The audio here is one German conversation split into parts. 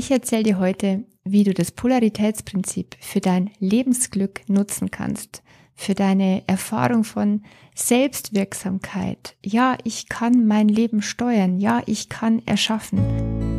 Ich erzähle dir heute, wie du das Polaritätsprinzip für dein Lebensglück nutzen kannst, für deine Erfahrung von Selbstwirksamkeit. Ja, ich kann mein Leben steuern. Ja, ich kann erschaffen.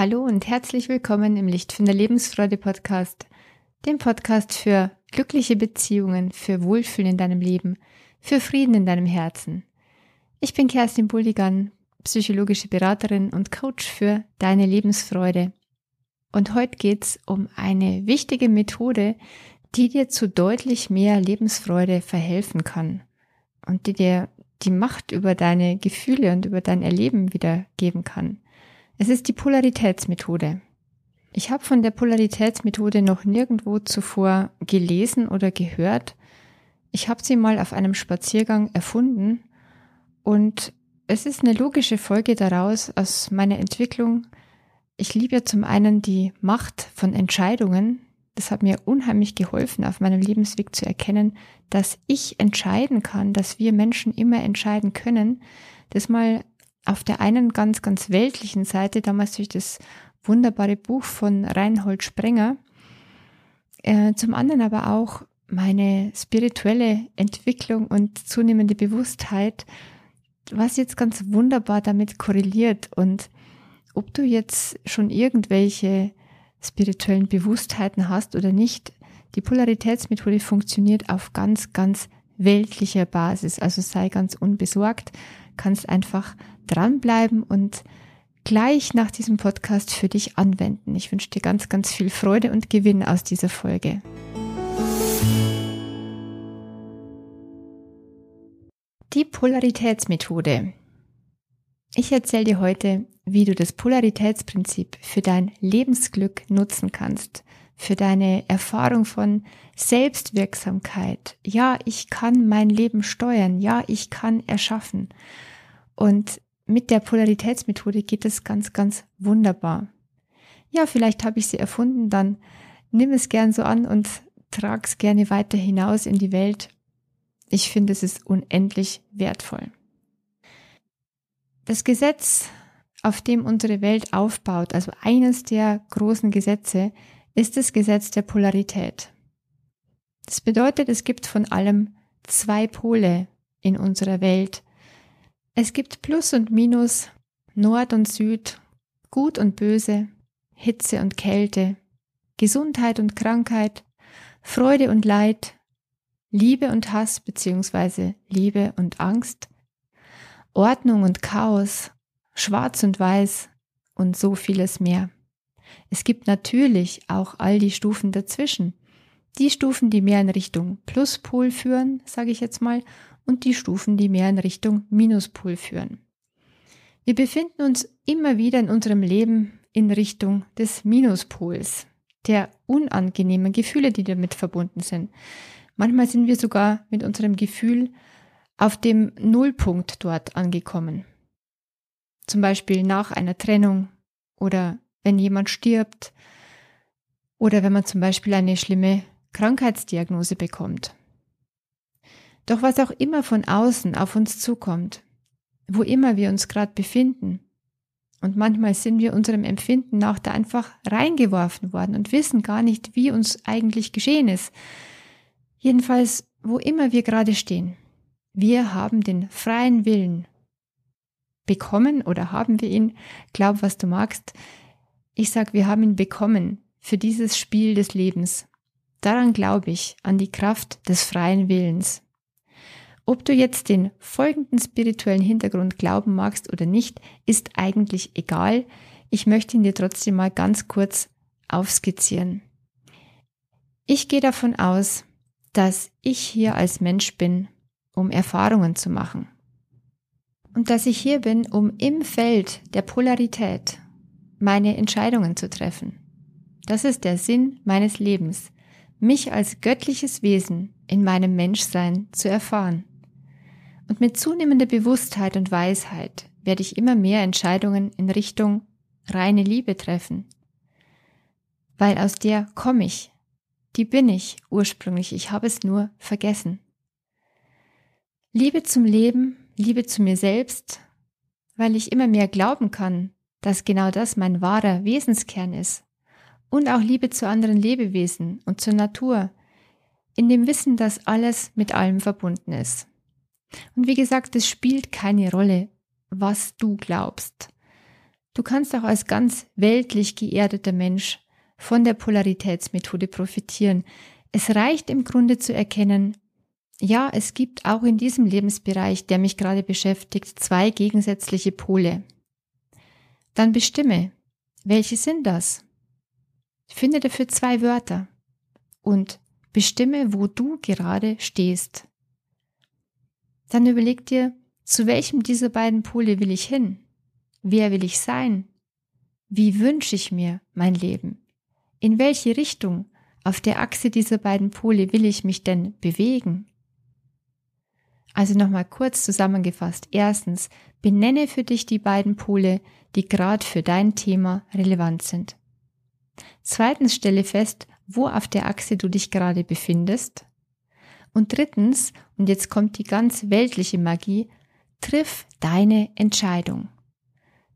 Hallo und herzlich willkommen im Lichtfinder Lebensfreude Podcast, dem Podcast für glückliche Beziehungen, für Wohlfühlen in deinem Leben, für Frieden in deinem Herzen. Ich bin Kerstin Buldigan, psychologische Beraterin und Coach für deine Lebensfreude. Und heute geht's um eine wichtige Methode, die dir zu deutlich mehr Lebensfreude verhelfen kann und die dir die Macht über deine Gefühle und über dein Erleben wiedergeben kann. Es ist die Polaritätsmethode. Ich habe von der Polaritätsmethode noch nirgendwo zuvor gelesen oder gehört. Ich habe sie mal auf einem Spaziergang erfunden und es ist eine logische Folge daraus aus meiner Entwicklung. Ich liebe ja zum einen die Macht von Entscheidungen. Das hat mir unheimlich geholfen, auf meinem Lebensweg zu erkennen, dass ich entscheiden kann, dass wir Menschen immer entscheiden können. Das mal auf der einen ganz, ganz weltlichen Seite, damals durch das wunderbare Buch von Reinhold Sprenger, äh, zum anderen aber auch meine spirituelle Entwicklung und zunehmende Bewusstheit, was jetzt ganz wunderbar damit korreliert und ob du jetzt schon irgendwelche spirituellen Bewusstheiten hast oder nicht, die Polaritätsmethode funktioniert auf ganz, ganz weltlicher Basis. Also sei ganz unbesorgt, kannst einfach dranbleiben und gleich nach diesem Podcast für dich anwenden. Ich wünsche dir ganz, ganz viel Freude und Gewinn aus dieser Folge. Die Polaritätsmethode. Ich erzähle dir heute, wie du das Polaritätsprinzip für dein Lebensglück nutzen kannst, für deine Erfahrung von Selbstwirksamkeit. Ja, ich kann mein Leben steuern. Ja, ich kann erschaffen. Und mit der Polaritätsmethode geht es ganz, ganz wunderbar. Ja, vielleicht habe ich sie erfunden, dann nimm es gern so an und trag es gerne weiter hinaus in die Welt. Ich finde, es ist unendlich wertvoll. Das Gesetz, auf dem unsere Welt aufbaut, also eines der großen Gesetze, ist das Gesetz der Polarität. Das bedeutet, es gibt von allem zwei Pole in unserer Welt, es gibt Plus und Minus, Nord und Süd, Gut und Böse, Hitze und Kälte, Gesundheit und Krankheit, Freude und Leid, Liebe und Hass bzw. Liebe und Angst, Ordnung und Chaos, Schwarz und Weiß und so vieles mehr. Es gibt natürlich auch all die Stufen dazwischen. Die Stufen, die mehr in Richtung Pluspol führen, sage ich jetzt mal, und die Stufen, die mehr in Richtung Minuspol führen. Wir befinden uns immer wieder in unserem Leben in Richtung des Minuspols, der unangenehmen Gefühle, die damit verbunden sind. Manchmal sind wir sogar mit unserem Gefühl auf dem Nullpunkt dort angekommen. Zum Beispiel nach einer Trennung oder wenn jemand stirbt oder wenn man zum Beispiel eine schlimme Krankheitsdiagnose bekommt. Doch was auch immer von außen auf uns zukommt, wo immer wir uns gerade befinden, und manchmal sind wir unserem Empfinden nach da einfach reingeworfen worden und wissen gar nicht, wie uns eigentlich geschehen ist. Jedenfalls, wo immer wir gerade stehen, wir haben den freien Willen bekommen oder haben wir ihn, glaub, was du magst. Ich sag, wir haben ihn bekommen für dieses Spiel des Lebens. Daran glaube ich, an die Kraft des freien Willens. Ob du jetzt den folgenden spirituellen Hintergrund glauben magst oder nicht, ist eigentlich egal. Ich möchte ihn dir trotzdem mal ganz kurz aufskizzieren. Ich gehe davon aus, dass ich hier als Mensch bin, um Erfahrungen zu machen. Und dass ich hier bin, um im Feld der Polarität meine Entscheidungen zu treffen. Das ist der Sinn meines Lebens, mich als göttliches Wesen in meinem Menschsein zu erfahren. Und mit zunehmender Bewusstheit und Weisheit werde ich immer mehr Entscheidungen in Richtung reine Liebe treffen. weil aus der komme ich. Die bin ich ursprünglich, ich habe es nur vergessen. Liebe zum Leben, Liebe zu mir selbst, weil ich immer mehr glauben kann, dass genau das mein wahrer Wesenskern ist. Und auch Liebe zu anderen Lebewesen und zur Natur, in dem Wissen, dass alles mit allem verbunden ist. Und wie gesagt, es spielt keine Rolle, was du glaubst. Du kannst auch als ganz weltlich geerdeter Mensch von der Polaritätsmethode profitieren. Es reicht im Grunde zu erkennen, ja, es gibt auch in diesem Lebensbereich, der mich gerade beschäftigt, zwei gegensätzliche Pole. Dann bestimme, welche sind das? Finde dafür zwei Wörter und bestimme, wo du gerade stehst. Dann überleg dir, zu welchem dieser beiden Pole will ich hin? Wer will ich sein? Wie wünsche ich mir mein Leben? In welche Richtung auf der Achse dieser beiden Pole will ich mich denn bewegen? Also nochmal kurz zusammengefasst. Erstens, benenne für dich die beiden Pole, die gerade für dein Thema relevant sind. Zweitens, stelle fest, wo auf der Achse du dich gerade befindest. Und drittens, und jetzt kommt die ganz weltliche Magie, triff deine Entscheidung.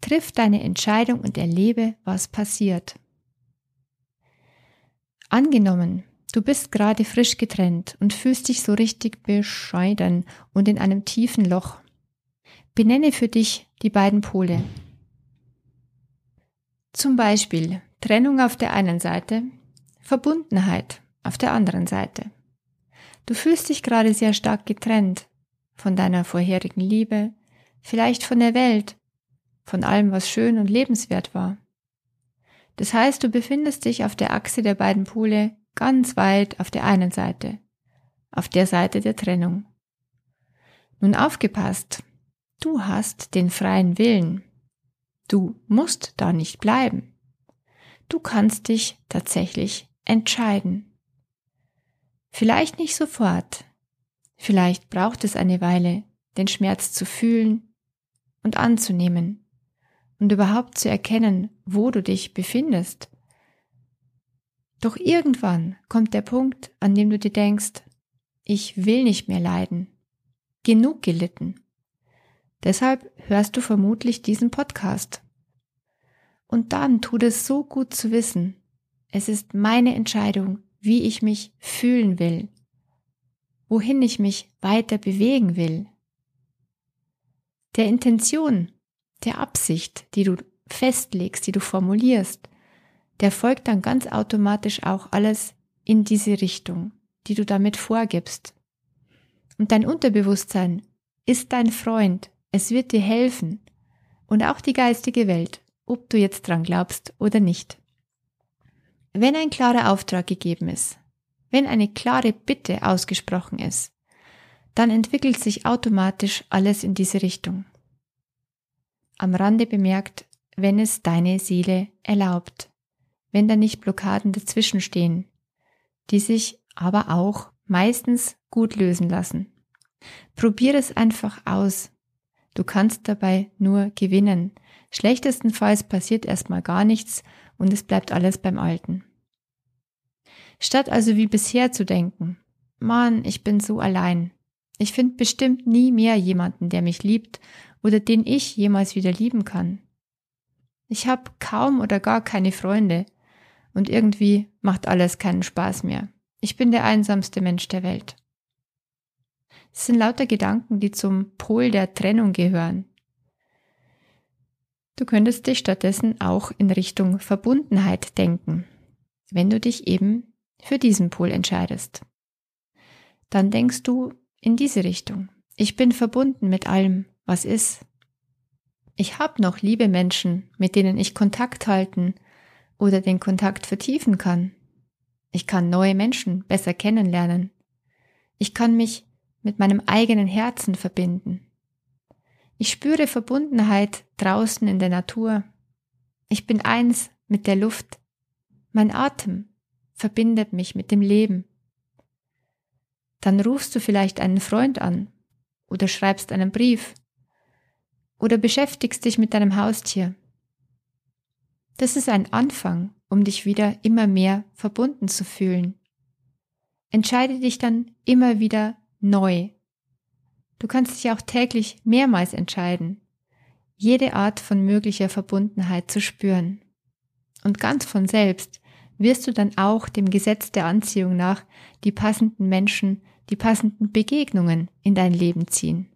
Triff deine Entscheidung und erlebe, was passiert. Angenommen, du bist gerade frisch getrennt und fühlst dich so richtig bescheiden und in einem tiefen Loch. Benenne für dich die beiden Pole. Zum Beispiel Trennung auf der einen Seite, Verbundenheit auf der anderen Seite. Du fühlst dich gerade sehr stark getrennt von deiner vorherigen Liebe, vielleicht von der Welt, von allem, was schön und lebenswert war. Das heißt, du befindest dich auf der Achse der beiden Pole ganz weit auf der einen Seite, auf der Seite der Trennung. Nun aufgepasst, du hast den freien Willen. Du musst da nicht bleiben. Du kannst dich tatsächlich entscheiden. Vielleicht nicht sofort, vielleicht braucht es eine Weile, den Schmerz zu fühlen und anzunehmen und überhaupt zu erkennen, wo du dich befindest. Doch irgendwann kommt der Punkt, an dem du dir denkst, ich will nicht mehr leiden. Genug gelitten. Deshalb hörst du vermutlich diesen Podcast. Und dann tut es so gut zu wissen, es ist meine Entscheidung, wie ich mich fühlen will, wohin ich mich weiter bewegen will. Der Intention, der Absicht, die du festlegst, die du formulierst, der folgt dann ganz automatisch auch alles in diese Richtung, die du damit vorgibst. Und dein Unterbewusstsein ist dein Freund, es wird dir helfen und auch die geistige Welt, ob du jetzt dran glaubst oder nicht. Wenn ein klarer Auftrag gegeben ist, wenn eine klare Bitte ausgesprochen ist, dann entwickelt sich automatisch alles in diese Richtung. Am Rande bemerkt, wenn es deine Seele erlaubt, wenn da nicht Blockaden dazwischen stehen, die sich aber auch meistens gut lösen lassen. Probier es einfach aus. Du kannst dabei nur gewinnen. Schlechtestenfalls passiert erstmal gar nichts und es bleibt alles beim Alten. Statt also wie bisher zu denken, Mann, ich bin so allein. Ich finde bestimmt nie mehr jemanden, der mich liebt oder den ich jemals wieder lieben kann. Ich habe kaum oder gar keine Freunde und irgendwie macht alles keinen Spaß mehr. Ich bin der einsamste Mensch der Welt. Es sind lauter Gedanken, die zum Pol der Trennung gehören. Du könntest dich stattdessen auch in Richtung Verbundenheit denken, wenn du dich eben für diesen Pol entscheidest. Dann denkst du in diese Richtung. Ich bin verbunden mit allem, was ist. Ich habe noch liebe Menschen, mit denen ich Kontakt halten oder den Kontakt vertiefen kann. Ich kann neue Menschen besser kennenlernen. Ich kann mich mit meinem eigenen Herzen verbinden. Ich spüre Verbundenheit draußen in der Natur. Ich bin eins mit der Luft. Mein Atem verbindet mich mit dem Leben. Dann rufst du vielleicht einen Freund an oder schreibst einen Brief oder beschäftigst dich mit deinem Haustier. Das ist ein Anfang um dich wieder immer mehr verbunden zu fühlen. Entscheide dich dann immer wieder neu. Du kannst dich auch täglich mehrmals entscheiden, jede Art von möglicher Verbundenheit zu spüren. Und ganz von selbst wirst du dann auch dem Gesetz der Anziehung nach die passenden Menschen, die passenden Begegnungen in dein Leben ziehen.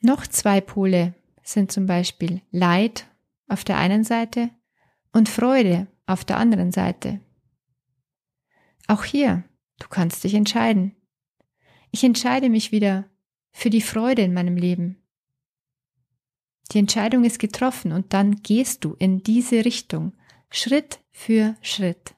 Noch zwei Pole sind zum Beispiel Leid auf der einen Seite und Freude auf der anderen Seite. Auch hier, du kannst dich entscheiden. Ich entscheide mich wieder für die Freude in meinem Leben. Die Entscheidung ist getroffen und dann gehst du in diese Richtung, Schritt für Schritt.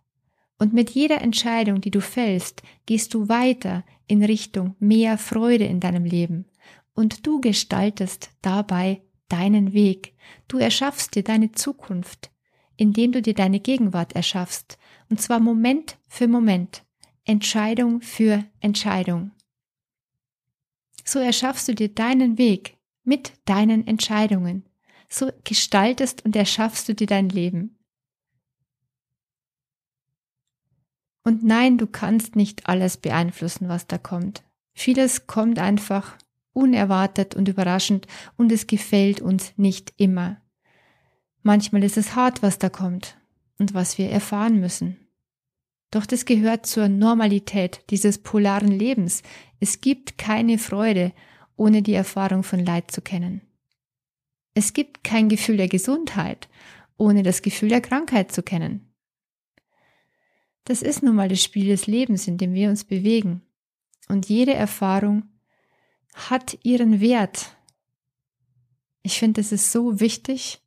Und mit jeder Entscheidung, die du fällst, gehst du weiter in Richtung mehr Freude in deinem Leben. Und du gestaltest dabei deinen Weg. Du erschaffst dir deine Zukunft, indem du dir deine Gegenwart erschaffst. Und zwar Moment für Moment, Entscheidung für Entscheidung. So erschaffst du dir deinen Weg mit deinen Entscheidungen. So gestaltest und erschaffst du dir dein Leben. Und nein, du kannst nicht alles beeinflussen, was da kommt. Vieles kommt einfach unerwartet und überraschend und es gefällt uns nicht immer. Manchmal ist es hart, was da kommt und was wir erfahren müssen. Doch das gehört zur Normalität dieses polaren Lebens. Es gibt keine Freude, ohne die Erfahrung von Leid zu kennen. Es gibt kein Gefühl der Gesundheit, ohne das Gefühl der Krankheit zu kennen. Das ist nun mal das Spiel des Lebens, in dem wir uns bewegen. Und jede Erfahrung hat ihren Wert. Ich finde, es ist so wichtig,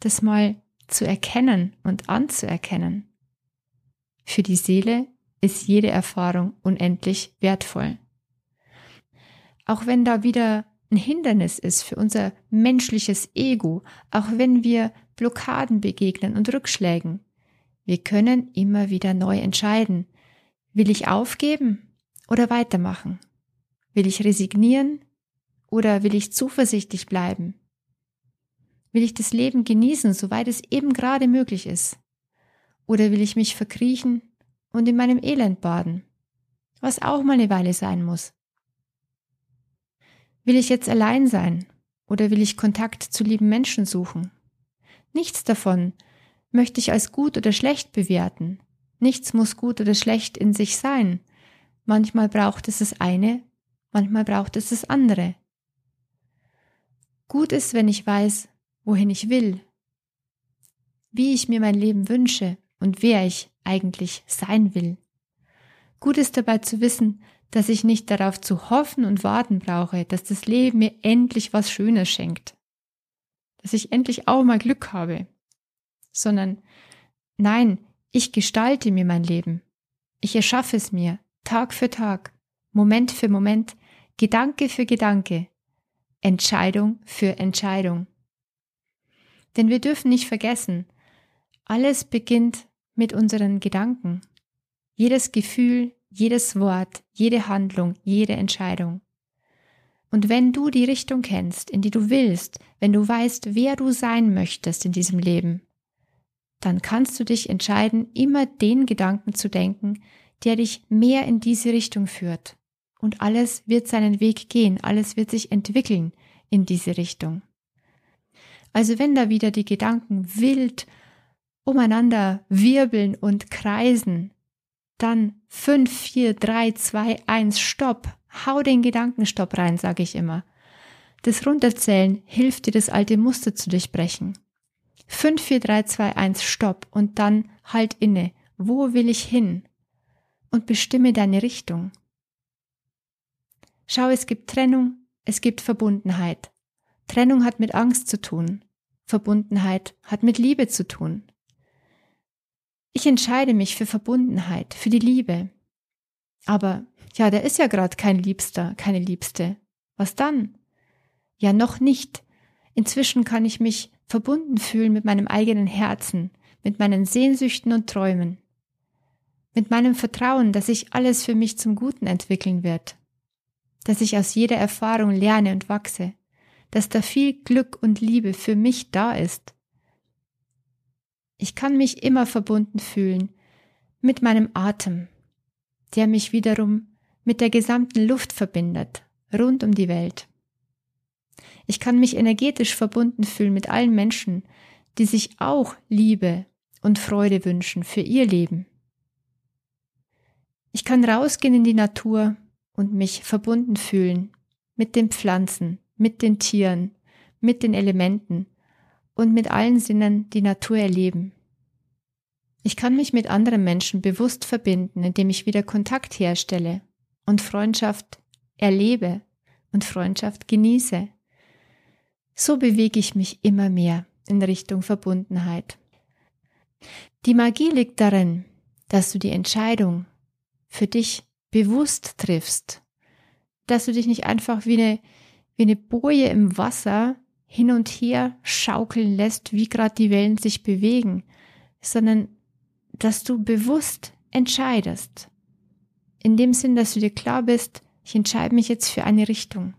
das mal zu erkennen und anzuerkennen. Für die Seele ist jede Erfahrung unendlich wertvoll. Auch wenn da wieder ein Hindernis ist für unser menschliches Ego, auch wenn wir Blockaden begegnen und Rückschlägen, wir können immer wieder neu entscheiden. Will ich aufgeben oder weitermachen? Will ich resignieren oder will ich zuversichtlich bleiben? Will ich das Leben genießen, soweit es eben gerade möglich ist? Oder will ich mich verkriechen und in meinem Elend baden, was auch mal eine Weile sein muss? Will ich jetzt allein sein oder will ich Kontakt zu lieben Menschen suchen? Nichts davon möchte ich als gut oder schlecht bewerten. Nichts muss gut oder schlecht in sich sein. Manchmal braucht es das eine manchmal braucht es das andere. Gut ist, wenn ich weiß, wohin ich will, wie ich mir mein Leben wünsche und wer ich eigentlich sein will. Gut ist dabei zu wissen, dass ich nicht darauf zu hoffen und warten brauche, dass das Leben mir endlich was Schönes schenkt, dass ich endlich auch mal Glück habe, sondern nein, ich gestalte mir mein Leben, ich erschaffe es mir Tag für Tag, Moment für Moment, Gedanke für Gedanke, Entscheidung für Entscheidung. Denn wir dürfen nicht vergessen, alles beginnt mit unseren Gedanken. Jedes Gefühl, jedes Wort, jede Handlung, jede Entscheidung. Und wenn du die Richtung kennst, in die du willst, wenn du weißt, wer du sein möchtest in diesem Leben, dann kannst du dich entscheiden, immer den Gedanken zu denken, der dich mehr in diese Richtung führt und alles wird seinen Weg gehen, alles wird sich entwickeln in diese Richtung. Also wenn da wieder die Gedanken wild umeinander wirbeln und kreisen, dann 5, 4, 3, 2, 1, Stopp. Hau den Gedankenstopp rein, sage ich immer. Das Runterzählen hilft dir, das alte Muster zu durchbrechen. 5, 4, 3, 2, 1, Stopp und dann halt inne. Wo will ich hin? Und bestimme deine Richtung. Schau, es gibt Trennung, es gibt Verbundenheit. Trennung hat mit Angst zu tun. Verbundenheit hat mit Liebe zu tun. Ich entscheide mich für Verbundenheit, für die Liebe. Aber ja, der ist ja gerade kein Liebster, keine Liebste. Was dann? Ja, noch nicht. Inzwischen kann ich mich verbunden fühlen mit meinem eigenen Herzen, mit meinen Sehnsüchten und Träumen, mit meinem Vertrauen, dass sich alles für mich zum Guten entwickeln wird, dass ich aus jeder Erfahrung lerne und wachse, dass da viel Glück und Liebe für mich da ist, Ich kann mich immer verbunden fühlen mit meinem Atem, der mich wiederum mit der gesamten Luft verbindet, rund um die Welt. Ich kann mich energetisch verbunden fühlen mit allen Menschen, die sich auch Liebe und Freude wünschen für ihr Leben. Ich kann rausgehen in die Natur und mich verbunden fühlen mit den Pflanzen, mit den Tieren, mit den Elementen und mit allen Sinnen die Natur erleben. Ich kann mich mit anderen Menschen bewusst verbinden, indem ich wieder Kontakt herstelle und Freundschaft erlebe und Freundschaft genieße. So bewege ich mich immer mehr in Richtung Verbundenheit. Die Magie liegt darin, dass du die Entscheidung für dich bewusst triffst, dass du dich nicht einfach wie eine, wie eine Boje im Wasser hin und her schaukeln lässt, wie gerade die Wellen sich bewegen, sondern dass du bewusst entscheidest. In dem Sinn, dass du dir klar bist, ich entscheide mich jetzt für eine Richtung.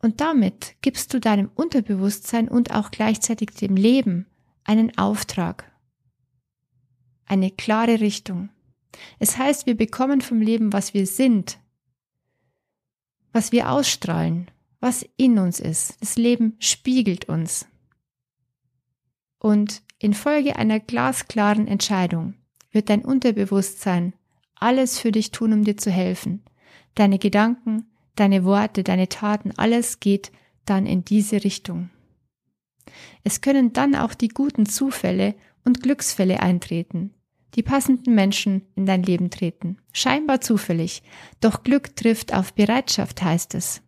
Und damit gibst du deinem Unterbewusstsein und auch gleichzeitig dem Leben einen Auftrag, eine klare Richtung. Es heißt, wir bekommen vom Leben, was wir sind, was wir ausstrahlen, was in uns ist. Das Leben spiegelt uns. Und Infolge einer glasklaren Entscheidung wird dein Unterbewusstsein alles für dich tun, um dir zu helfen. Deine Gedanken, deine Worte, deine Taten, alles geht dann in diese Richtung. Es können dann auch die guten Zufälle und Glücksfälle eintreten, die passenden Menschen in dein Leben treten. Scheinbar zufällig, doch Glück trifft auf Bereitschaft, heißt es.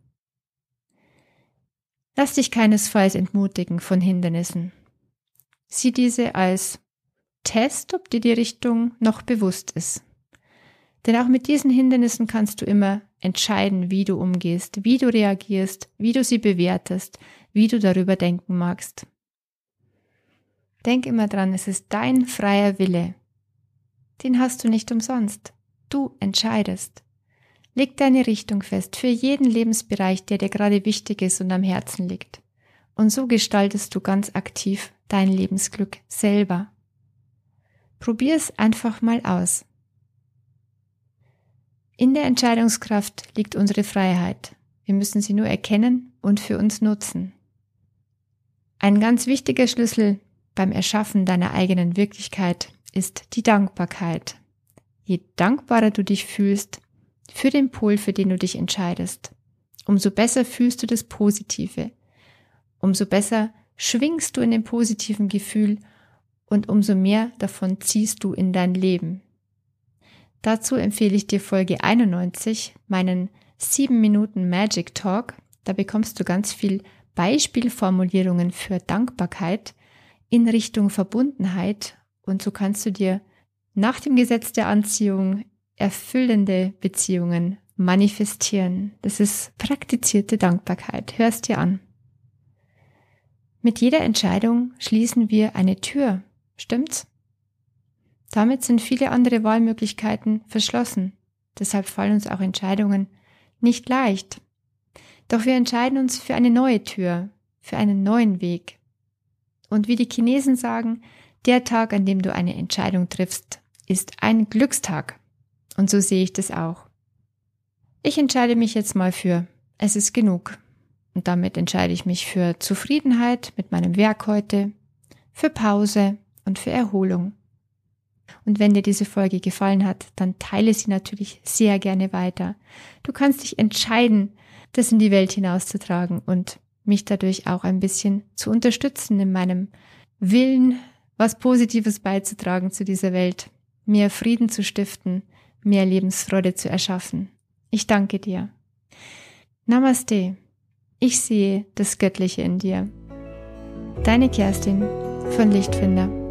Lass dich keinesfalls entmutigen von Hindernissen. Sieh diese als Test, ob dir die Richtung noch bewusst ist. Denn auch mit diesen Hindernissen kannst du immer entscheiden, wie du umgehst, wie du reagierst, wie du sie bewertest, wie du darüber denken magst. Denk immer dran, es ist dein freier Wille. Den hast du nicht umsonst. Du entscheidest. Leg deine Richtung fest für jeden Lebensbereich, der dir gerade wichtig ist und am Herzen liegt. Und so gestaltest du ganz aktiv dein Lebensglück selber. Probier's einfach mal aus. In der Entscheidungskraft liegt unsere Freiheit. Wir müssen sie nur erkennen und für uns nutzen. Ein ganz wichtiger Schlüssel beim Erschaffen deiner eigenen Wirklichkeit ist die Dankbarkeit. Je dankbarer du dich fühlst für den Pol, für den du dich entscheidest, umso besser fühlst du das Positive, umso besser schwingst du in dem positiven Gefühl und umso mehr davon ziehst du in dein Leben. Dazu empfehle ich dir Folge 91, meinen 7 Minuten Magic Talk. Da bekommst du ganz viel Beispielformulierungen für Dankbarkeit in Richtung Verbundenheit und so kannst du dir nach dem Gesetz der Anziehung erfüllende Beziehungen manifestieren. Das ist praktizierte Dankbarkeit. Hörst dir an. Mit jeder Entscheidung schließen wir eine Tür. Stimmt's? Damit sind viele andere Wahlmöglichkeiten verschlossen. Deshalb fallen uns auch Entscheidungen nicht leicht. Doch wir entscheiden uns für eine neue Tür, für einen neuen Weg. Und wie die Chinesen sagen, der Tag, an dem du eine Entscheidung triffst, ist ein Glückstag. Und so sehe ich das auch. Ich entscheide mich jetzt mal für es ist genug. Und damit entscheide ich mich für Zufriedenheit mit meinem Werk heute, für Pause und für Erholung. Und wenn dir diese Folge gefallen hat, dann teile sie natürlich sehr gerne weiter. Du kannst dich entscheiden, das in die Welt hinauszutragen und mich dadurch auch ein bisschen zu unterstützen in meinem Willen, was Positives beizutragen zu dieser Welt, mehr Frieden zu stiften, mehr Lebensfreude zu erschaffen. Ich danke dir. Namaste. Ich sehe das Göttliche in dir. Deine Kerstin von Lichtfinder.